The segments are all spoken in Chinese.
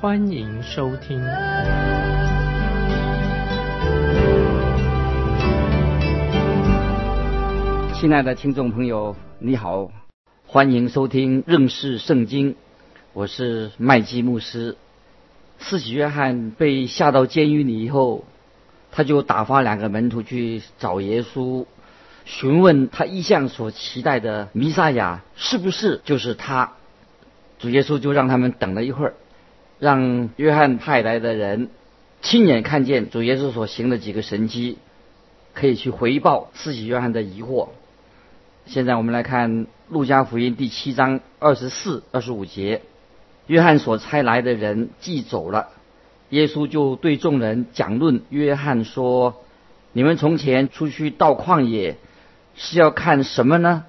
欢迎收听。亲爱的听众朋友，你好，欢迎收听认识圣经，我是麦基牧师。四喜约翰被下到监狱里以后，他就打发两个门徒去找耶稣，询问他一向所期待的弥撒亚是不是就是他。主耶稣就让他们等了一会儿，让约翰派来的人亲眼看见主耶稣所行的几个神迹，可以去回报自己约翰的疑惑。现在我们来看《路加福音》第七章二十四、二十五节，约翰所差来的人既走了，耶稣就对众人讲论约翰说：“你们从前出去到旷野，是要看什么呢？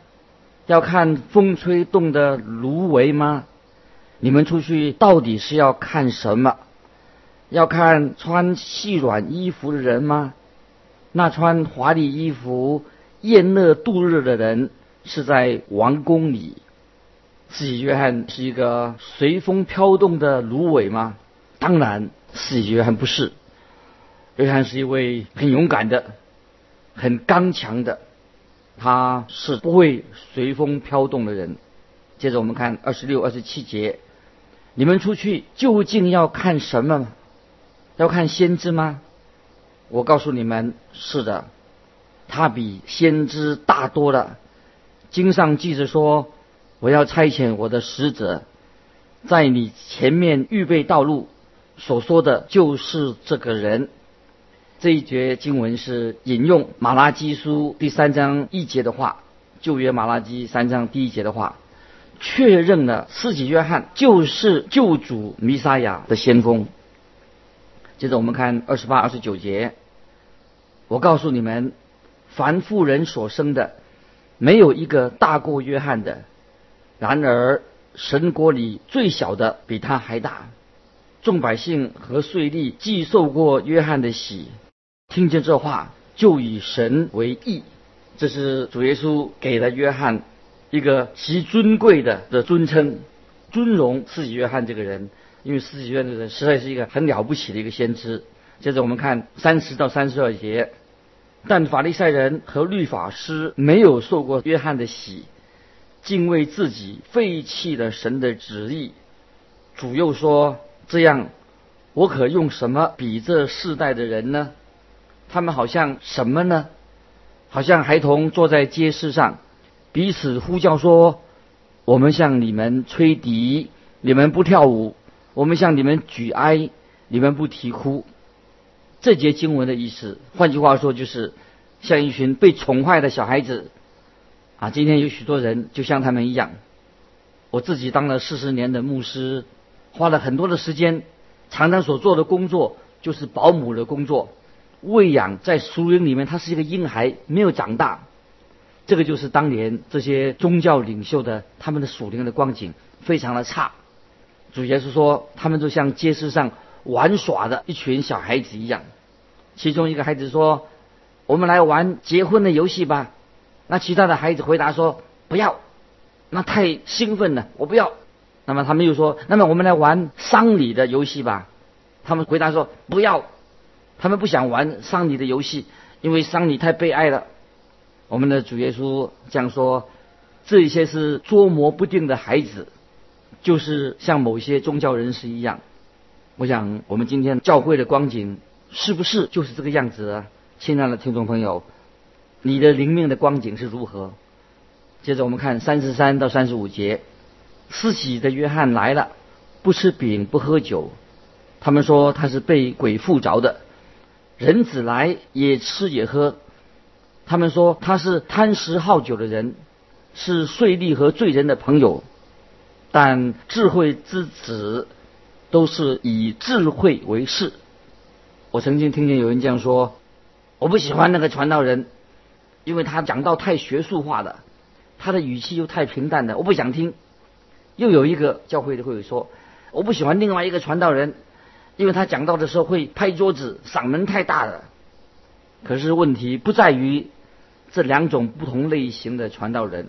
要看风吹动的芦苇吗？你们出去到底是要看什么？要看穿细软衣服的人吗？那穿华丽衣服。”宴乐度日的人是在王宫里。四喜约翰是一个随风飘动的芦苇吗？当然，四喜约翰不是。约翰是一位很勇敢的、很刚强的，他是不会随风飘动的人。接着我们看二十六、二十七节：你们出去究竟要看什么？要看先知吗？我告诉你们，是的。他比先知大多了。经上记着说：“我要差遣我的使者，在你前面预备道路。”所说的就是这个人。这一节经文是引用马拉基书第三章一节的话，旧约马拉基三章第一节的话，确认了四己约翰就是救主弥撒亚的先锋。接着我们看二十八、二十九节，我告诉你们。凡妇人所生的，没有一个大过约翰的。然而神国里最小的比他还大。众百姓和税吏既受过约翰的洗，听见这话，就以神为义。这是主耶稣给了约翰一个极尊贵的的尊称，尊荣四己约翰这个人，因为四己约翰这个人实在是一个很了不起的一个先知。接着我们看三十到三十二节。但法利赛人和律法师没有受过约翰的洗，竟为自己废弃了神的旨意。主又说：“这样，我可用什么比这世代的人呢？他们好像什么呢？好像孩童坐在街市上，彼此呼叫说：‘我们向你们吹笛，你们不跳舞；我们向你们举哀，你们不啼哭。’”这节经文的意思，换句话说，就是像一群被宠坏的小孩子啊。今天有许多人就像他们一样。我自己当了四十年的牧师，花了很多的时间，常常所做的工作就是保姆的工作，喂养在树林里面，他是一个婴孩，没有长大。这个就是当年这些宗教领袖的他们的属灵的光景，非常的差。主角是说，他们就像街市上。玩耍的一群小孩子一样，其中一个孩子说：“我们来玩结婚的游戏吧。”那其他的孩子回答说：“不要，那太兴奋了，我不要。”那么他们又说：“那么我们来玩丧礼的游戏吧。”他们回答说：“不要，他们不想玩丧礼的游戏，因为丧礼太悲哀了。”我们的主耶稣这样说：“这一些是捉摸不定的孩子，就是像某些宗教人士一样。”我想，我们今天教会的光景是不是就是这个样子啊？亲爱的听众朋友，你的灵命的光景是如何？接着我们看三十三到三十五节，四喜的约翰来了，不吃饼不喝酒，他们说他是被鬼附着的。人子来也吃也喝，他们说他是贪食好酒的人，是税吏和罪人的朋友。但智慧之子。都是以智慧为事，我曾经听见有人这样说：“我不喜欢那个传道人，因为他讲到太学术化的，他的语气又太平淡的，我不想听。”又有一个教会的会友说：“我不喜欢另外一个传道人，因为他讲到的时候会拍桌子，嗓门太大了。”可是问题不在于这两种不同类型的传道人，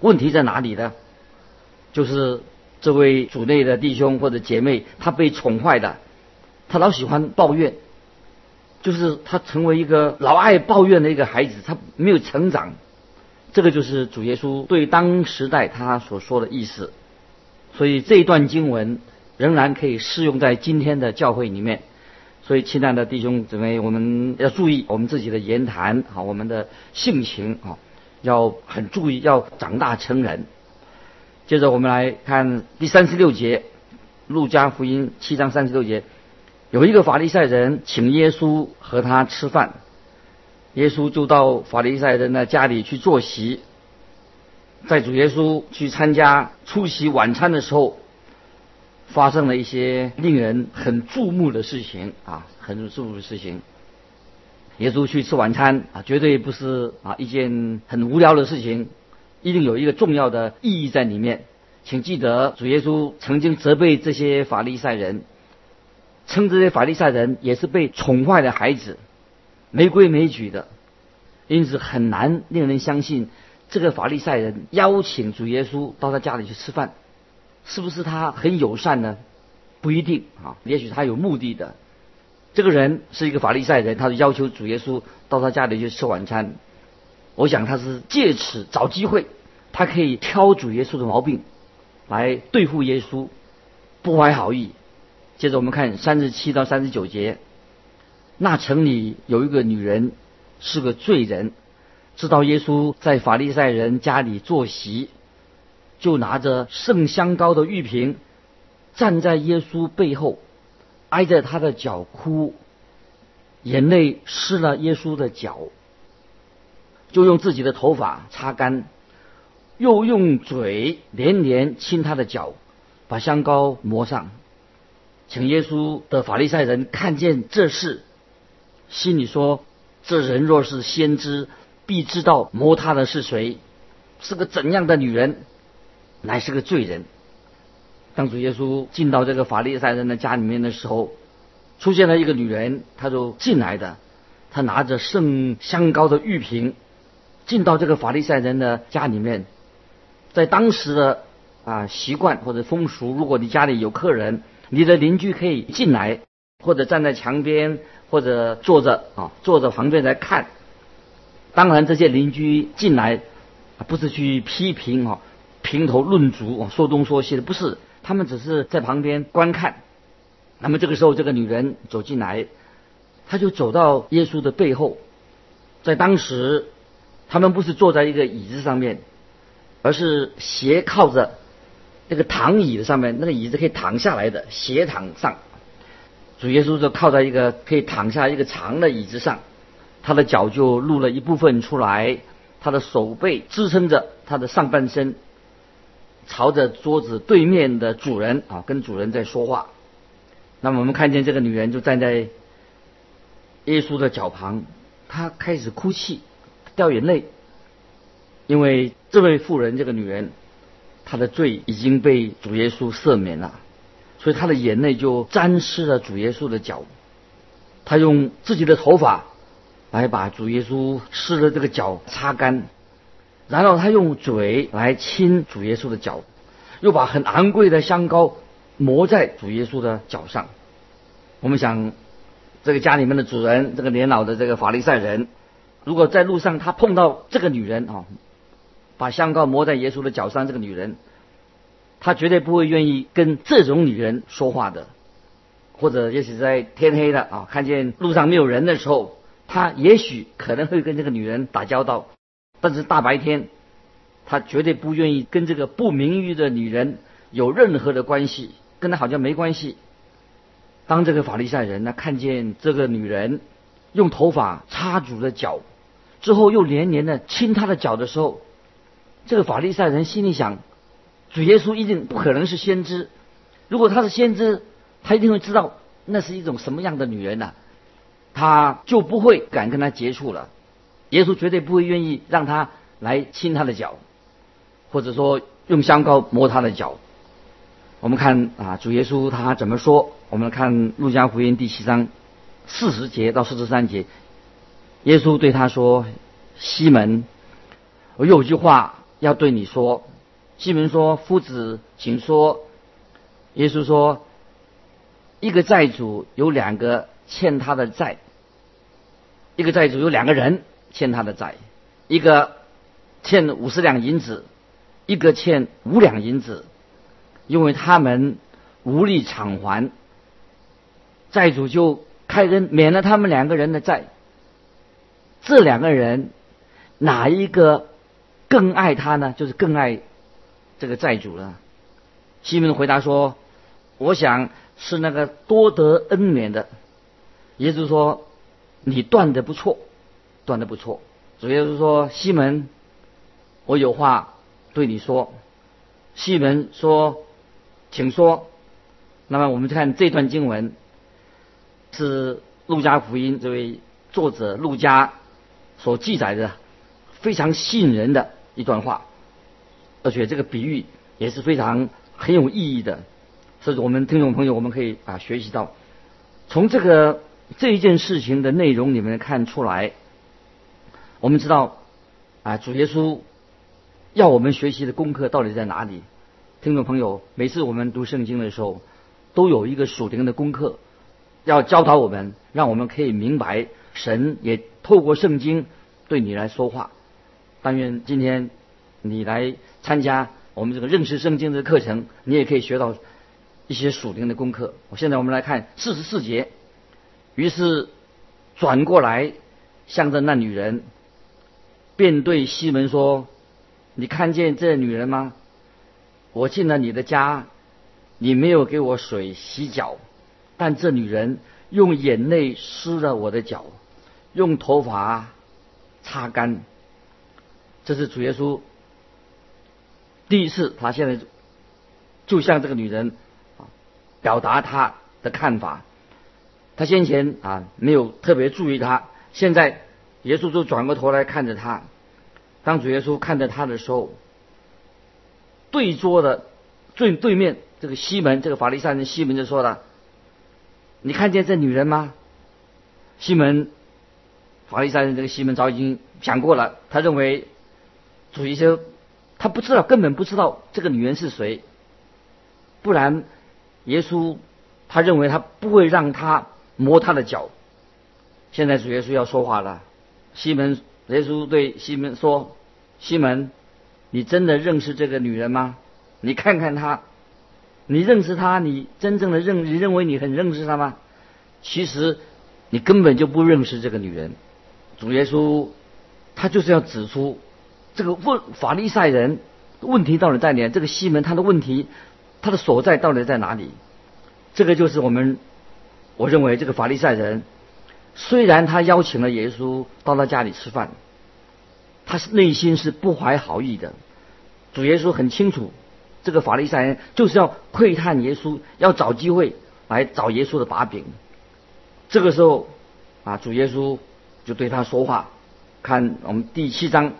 问题在哪里呢？就是这位主内的弟兄或者姐妹，他被宠坏的，他老喜欢抱怨，就是他成为一个老爱抱怨的一个孩子，他没有成长。这个就是主耶稣对当时代他所说的意思。所以这一段经文仍然可以适用在今天的教会里面。所以，亲爱的弟兄姊妹，我们要注意我们自己的言谈，好，我们的性情啊，要很注意，要长大成人。接着，我们来看第三十六节，《路加福音》七章三十六节，有一个法利赛人请耶稣和他吃饭，耶稣就到法利赛人的家里去坐席。在主耶稣去参加出席晚餐的时候。发生了一些令人很注目的事情啊，很注目的事情。耶稣去吃晚餐啊，绝对不是啊一件很无聊的事情，一定有一个重要的意义在里面。请记得，主耶稣曾经责备这些法利赛人，称这些法利赛人也是被宠坏的孩子，没规没矩的，因此很难令人相信这个法利赛人邀请主耶稣到他家里去吃饭。是不是他很友善呢？不一定啊，也许他有目的的。这个人是一个法利赛人，他就要求主耶稣到他家里去吃晚餐。我想他是借此找机会，他可以挑主耶稣的毛病，来对付耶稣，不怀好意。接着我们看三十七到三十九节，那城里有一个女人是个罪人，知道耶稣在法利赛人家里坐席。就拿着圣香膏的玉瓶，站在耶稣背后，挨着他的脚哭，眼泪湿了耶稣的脚，就用自己的头发擦干，又用嘴连连亲他的脚，把香膏抹上。请耶稣的法利赛人看见这事，心里说：这人若是先知，必知道摸他的是谁，是个怎样的女人。乃是个罪人。当主耶稣进到这个法利赛人的家里面的时候，出现了一个女人，她就进来的，她拿着圣香膏的玉瓶，进到这个法利赛人的家里面。在当时的啊习惯或者风俗，如果你家里有客人，你的邻居可以进来，或者站在墙边，或者坐着啊坐着旁边来看。当然，这些邻居进来不是去批评啊。评头论足，说东说西的，不是，他们只是在旁边观看。那么这个时候，这个女人走进来，她就走到耶稣的背后。在当时，他们不是坐在一个椅子上面，而是斜靠着那个躺椅的上面，那个椅子可以躺下来的，斜躺上。主耶稣就靠在一个可以躺下一个长的椅子上，他的脚就露了一部分出来，他的手背支撑着他的上半身。朝着桌子对面的主人啊，跟主人在说话。那么我们看见这个女人就站在耶稣的脚旁，她开始哭泣，掉眼泪，因为这位妇人，这个女人，她的罪已经被主耶稣赦免了，所以她的眼泪就沾湿了主耶稣的脚。她用自己的头发来把主耶稣湿的这个脚擦干。然后他用嘴来亲主耶稣的脚，又把很昂贵的香膏抹在主耶稣的脚上。我们想，这个家里面的主人，这个年老的这个法利赛人，如果在路上他碰到这个女人啊，把香膏抹在耶稣的脚上，这个女人，他绝对不会愿意跟这种女人说话的。或者也许在天黑了啊，看见路上没有人的时候，他也许可能会跟这个女人打交道。但是大白天，他绝对不愿意跟这个不名誉的女人有任何的关系，跟他好像没关系。当这个法利赛人呢看见这个女人用头发擦主的脚，之后又连连的亲她的脚的时候，这个法利赛人心里想：主耶稣一定不可能是先知。如果他是先知，他一定会知道那是一种什么样的女人呢，他就不会敢跟他接触了。耶稣绝对不会愿意让他来亲他的脚，或者说用香膏摸他的脚。我们看啊，主耶稣他怎么说？我们看路加福音第七章四十节到四十三节，耶稣对他说：“西门，我有句话要对你说。”西门说：“夫子，请说。”耶稣说：“一个债主有两个欠他的债，一个债主有两个人欠他的债，一个欠五十两银子，一个欠五两银子，因为他们无力偿还，债主就开恩免了他们两个人的债。这两个人哪一个更爱他呢？就是更爱这个债主了。”西门回答说。我想是那个多得恩免的，也就是说：“你断的不错，断的不错。”主耶稣说：“西门，我有话对你说。”西门说：“请说。”那么我们看这段经文，是路加福音这位作者路加所记载的非常吸引人的一段话，而且这个比喻也是非常很有意义的。所以我们听众朋友，我们可以啊学习到，从这个这一件事情的内容里面看出来，我们知道啊主耶稣要我们学习的功课到底在哪里？听众朋友，每次我们读圣经的时候，都有一个属灵的功课要教导我们，让我们可以明白神也透过圣经对你来说话。但愿今天你来参加我们这个认识圣经的课程，你也可以学到。一些属灵的功课。我现在我们来看四十四节。于是转过来，向着那女人，便对西门说：“你看见这女人吗？我进了你的家，你没有给我水洗脚，但这女人用眼泪湿了我的脚，用头发擦干。这是主耶稣第一次，他现在就向这个女人。”表达他的看法，他先前啊没有特别注意他，现在耶稣就转过头来看着他。当主耶稣看着他的时候，对桌的最对面这个西门，这个法利赛人西门就说了：“你看见这女人吗？”西门，法利赛人这个西门早已经想过了，他认为主耶稣他不知道，根本不知道这个女人是谁，不然。耶稣他认为他不会让他摸他的脚。现在主耶稣要说话了，西门，耶稣对西门说：“西门，你真的认识这个女人吗？你看看她，你认识她？你真正的认，你认为你很认识她吗？其实你根本就不认识这个女人。”主耶稣他就是要指出这个问法利赛人问题到底在哪？这个西门他的问题。他的所在到底在哪里？这个就是我们，我认为这个法利赛人，虽然他邀请了耶稣到他家里吃饭，他是内心是不怀好意的。主耶稣很清楚，这个法利赛人就是要窥探耶稣，要找机会来找耶稣的把柄。这个时候，啊，主耶稣就对他说话。看我们第七章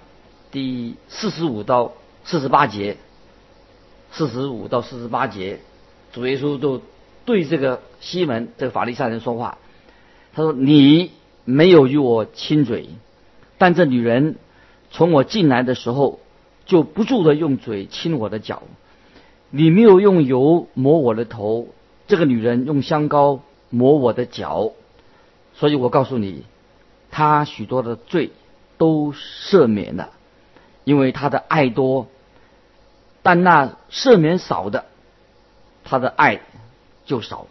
第四十五到四十八节。四十五到四十八节，主耶稣就对这个西门这个法利赛人说话。他说：“你没有与我亲嘴，但这女人从我进来的时候就不住的用嘴亲我的脚。你没有用油抹我的头，这个女人用香膏抹我的脚。所以我告诉你，她许多的罪都赦免了，因为她的爱多。”但那赦免少的，他的爱就少。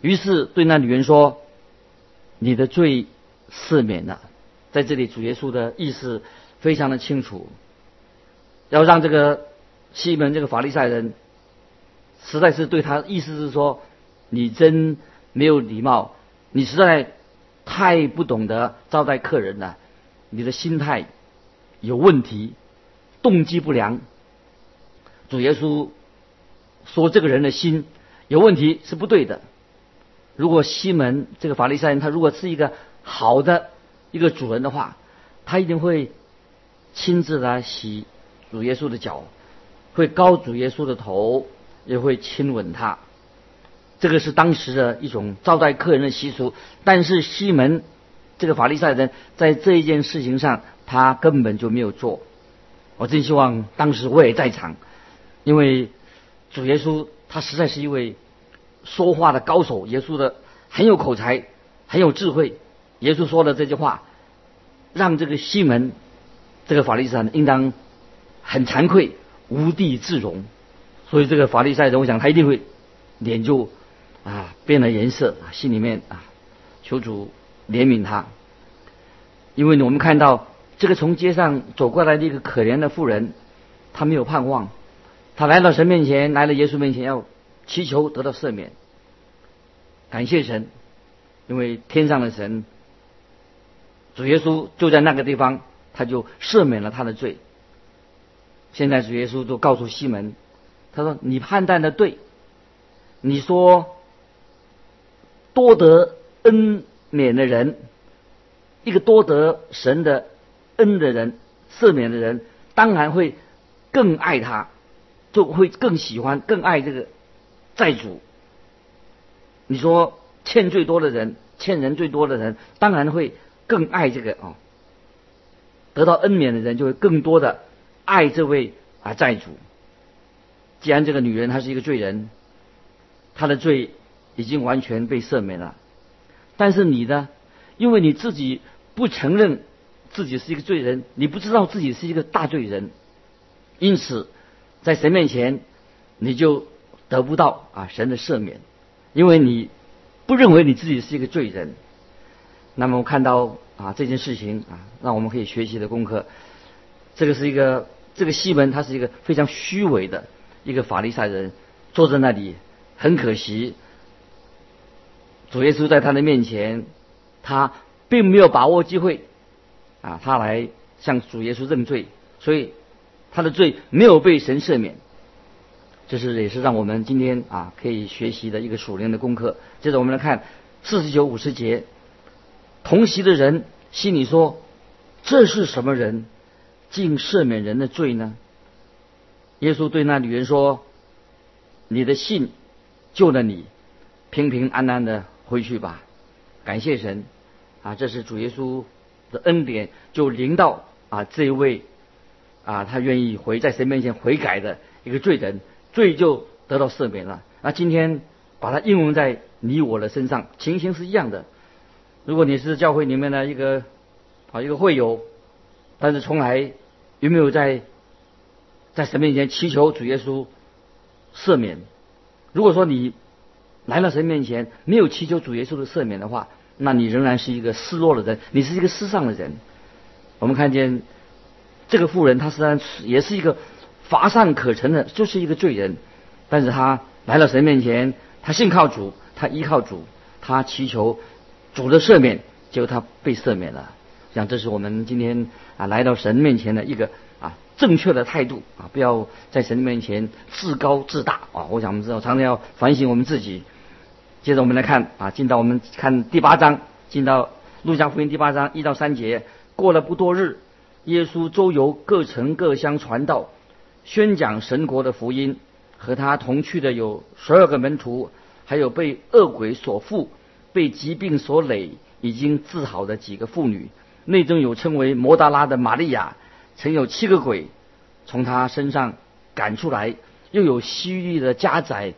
于是对那女人说：“你的罪赦免了。”在这里，主耶稣的意思非常的清楚，要让这个西门这个法利赛人，实在是对他意思是说：“你真没有礼貌，你实在太不懂得招待客人了，你的心态有问题，动机不良。”主耶稣说：“这个人的心有问题是不对的。”如果西门这个法利赛人他如果是一个好的一个主人的话，他一定会亲自来洗主耶稣的脚，会高主耶稣的头，也会亲吻他。这个是当时的一种招待客人的习俗。但是西门这个法利赛人在这一件事情上，他根本就没有做。我真希望当时我也在场，因为主耶稣他实在是一位说话的高手，耶稣的很有口才，很有智慧。耶稣说的这句话，让这个西门这个法利赛人应当很惭愧，无地自容。所以这个法利赛人，我想他一定会脸就啊变了颜色，心里面啊求主怜悯他，因为我们看到。这个从街上走过来的一个可怜的妇人，她没有盼望，她来到神面前，来了耶稣面前，要祈求得到赦免，感谢神，因为天上的神，主耶稣就在那个地方，他就赦免了他的罪。现在主耶稣就告诉西门，他说：“你判断的对，你说多得恩免的人，一个多得神的。”恩的人，赦免的人，当然会更爱他，就会更喜欢、更爱这个债主。你说欠最多的人，欠人最多的人，当然会更爱这个啊。得到恩免的人，就会更多的爱这位啊债主。既然这个女人她是一个罪人，她的罪已经完全被赦免了，但是你呢？因为你自己不承认。自己是一个罪人，你不知道自己是一个大罪人，因此在神面前你就得不到啊神的赦免，因为你不认为你自己是一个罪人。那么我看到啊这件事情啊，让我们可以学习的功课，这个是一个这个西门他是一个非常虚伪的一个法利赛人，坐在那里很可惜，主耶稣在他的面前，他并没有把握机会。啊，他来向主耶稣认罪，所以他的罪没有被神赦免，这是也是让我们今天啊可以学习的一个属灵的功课。接着我们来看四十九五十节，同席的人心里说：“这是什么人，竟赦免人的罪呢？”耶稣对那女人说：“你的信救了你，平平安安的回去吧。”感谢神啊，这是主耶稣。的恩典就临到啊这一位啊他愿意回在神面前悔改的一个罪人，罪就得到赦免了。那今天把它应用在你我的身上，情形是一样的。如果你是教会里面的一个啊一个会友，但是从来有没有在在神面前祈求主耶稣赦免？如果说你来到神面前没有祈求主耶稣的赦免的话，那你仍然是一个失落的人，你是一个失丧的人。我们看见这个妇人，她虽然也是一个乏善可陈的，就是一个罪人，但是他来到神面前，他信靠主，他依靠主，他祈求主的赦免，结果他被赦免了。像这是我们今天啊来到神面前的一个啊正确的态度啊，不要在神面前自高自大啊。我想我们知道，常常要反省我们自己。接着我们来看啊，进到我们看第八章，进到路加福音第八章一到三节。过了不多日，耶稣周游各城各乡传道，宣讲神国的福音。和他同去的有十二个门徒，还有被恶鬼所缚、被疾病所累、已经治好的几个妇女。内中有称为摩达拉的玛利亚，曾有七个鬼从他身上赶出来；又有西域的家宰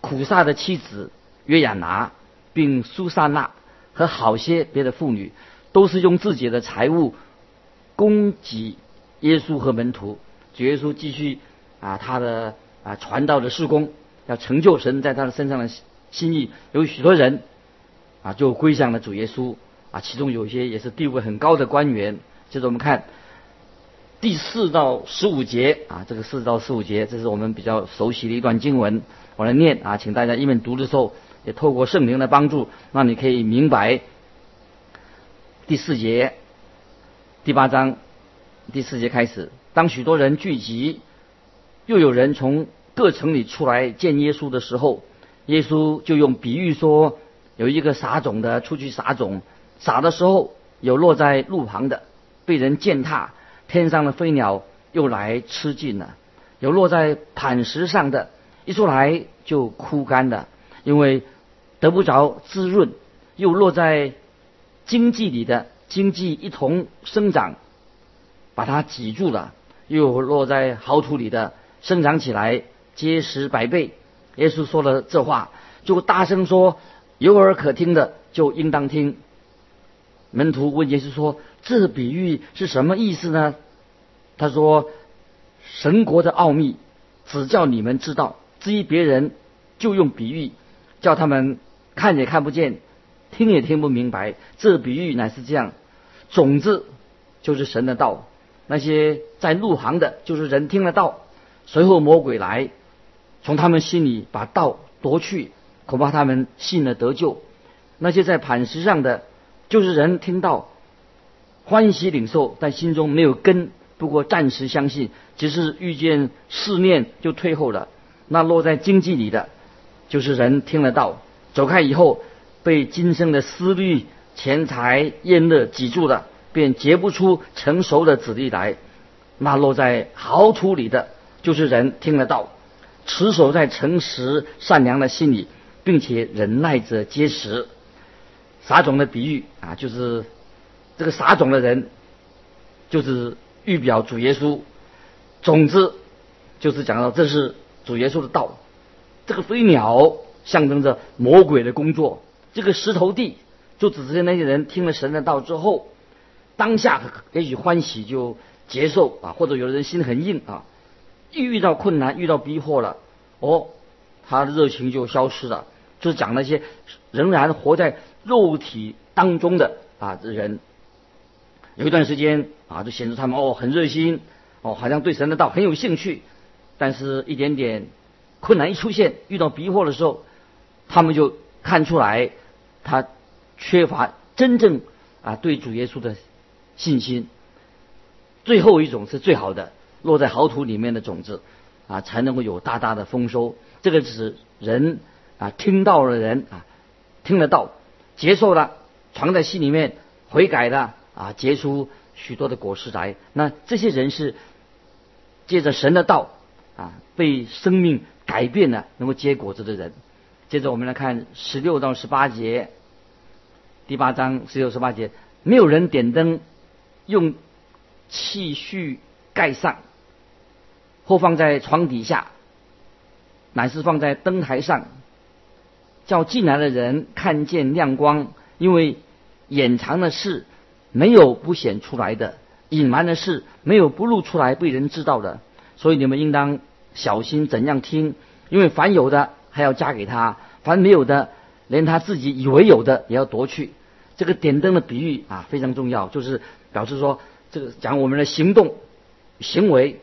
苦萨的妻子。约亚拿，并苏萨娜和好些别的妇女，都是用自己的财物供给耶稣和门徒。主耶稣继续啊，他的啊传道的事工，要成就神在他的身上的心意。有许多人啊，就归向了主耶稣啊，其中有些也是地位很高的官员。接着我们看第四到十五节啊，这个四到十五节，这是我们比较熟悉的一段经文，我来念啊，请大家一面读的时候。也透过圣灵的帮助，让你可以明白第四节第八章第四节开始。当许多人聚集，又有人从各城里出来见耶稣的时候，耶稣就用比喻说：有一个撒种的出去撒种，撒的时候有落在路旁的，被人践踏，天上的飞鸟又来吃尽了；有落在磐石上的，一出来就枯干了，因为得不着滋润；又落在经济里的，经济一同生长，把它挤住了；又落在好土里的，生长起来结实百倍。耶稣说了这话，就大声说。有耳可听的就应当听。门徒问耶稣说：“这比喻是什么意思呢？”他说：“神国的奥秘只叫你们知道，至于别人就用比喻，叫他们看也看不见，听也听不明白。这比喻乃是这样：种子就是神的道，那些在路旁的，就是人听了道，随后魔鬼来，从他们心里把道夺去。”恐怕他们信了得救，那些在磐石上的，就是人听到欢喜领受，但心中没有根，不过暂时相信，只是遇见试炼就退后了。那落在经济里的，就是人听得到，走开以后，被今生的思虑、钱财、厌乐挤住了，便结不出成熟的子粒来。那落在好土里的，就是人听得到，持守在诚实善良的心里。并且忍耐着结实，撒种的比喻啊，就是这个撒种的人，就是预表主耶稣，种子就是讲到这是主耶稣的道，这个飞鸟象征着魔鬼的工作，这个石头地就指着那些人听了神的道之后，当下也许欢喜就接受啊，或者有的人心很硬啊，一遇到困难遇到逼迫了，哦，他的热情就消失了。就是讲那些仍然活在肉体当中的啊人，有一段时间啊，就显示他们哦很热心哦，好像对神的道很有兴趣，但是一点点困难一出现，遇到逼迫的时候，他们就看出来他缺乏真正啊对主耶稣的信心。最后一种是最好的，落在好土里面的种子啊，才能够有大大的丰收。这个是人。啊，听到的人啊，听得到，接受了，藏在心里面，悔改了啊，结出许多的果实来。那这些人是借着神的道啊，被生命改变了，能够结果子的人。接着我们来看十六到十八节，第八章十六十八节，没有人点灯，用器具盖上，或放在床底下，乃是放在灯台上。叫进来的人看见亮光，因为掩藏的事没有不显出来的，隐瞒的事没有不露出来被人知道的。所以你们应当小心怎样听，因为凡有的还要加给他，凡没有的，连他自己以为有的也要夺去。这个点灯的比喻啊非常重要，就是表示说这个讲我们的行动、行为，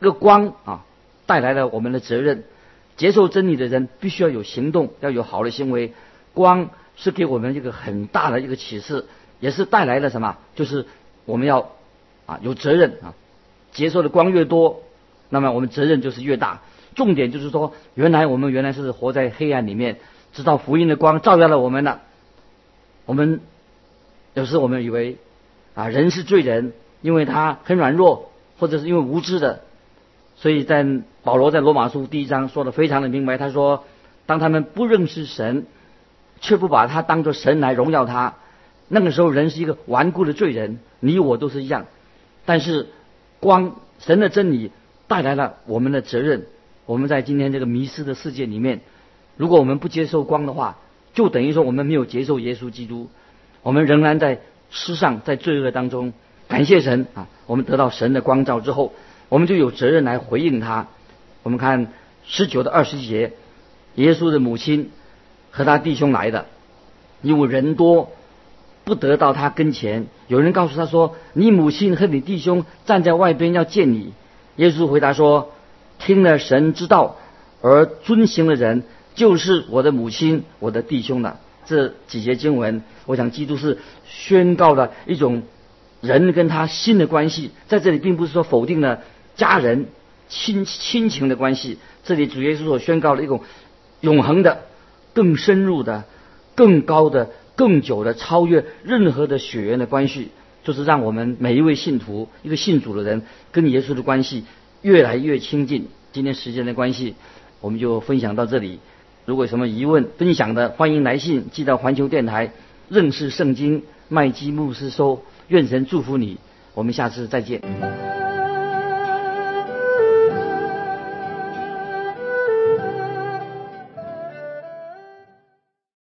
这个光啊带来了我们的责任。接受真理的人必须要有行动，要有好的行为。光是给我们一个很大的一个启示，也是带来了什么？就是我们要啊有责任啊。接受的光越多，那么我们责任就是越大。重点就是说，原来我们原来是活在黑暗里面，直到福音的光照耀了我们了。我们有时我们以为啊人是罪人，因为他很软弱，或者是因为无知的。所以在保罗在罗马书第一章说的非常的明白，他说，当他们不认识神，却不把他当作神来荣耀他，那个时候人是一个顽固的罪人，你我都是一样。但是光神的真理带来了我们的责任，我们在今天这个迷失的世界里面，如果我们不接受光的话，就等于说我们没有接受耶稣基督，我们仍然在世上在罪恶当中。感谢神啊，我们得到神的光照之后。我们就有责任来回应他。我们看十九的二十节，耶稣的母亲和他弟兄来的，因为人多，不得到他跟前。有人告诉他说：“你母亲和你弟兄站在外边要见你。”耶稣回答说：“听了神之道而遵行的人，就是我的母亲、我的弟兄了。”这几节经文，我想基督是宣告了一种人跟他新的关系。在这里，并不是说否定了。家人、亲亲情的关系，这里主耶稣所宣告的一种永恒的、更深入的、更高的、更久的、超越任何的血缘的关系，就是让我们每一位信徒、一个信主的人跟耶稣的关系越来越亲近。今天时间的关系，我们就分享到这里。如果有什么疑问、分享的，欢迎来信寄到环球电台认识圣经麦基牧师说。愿神祝福你，我们下次再见。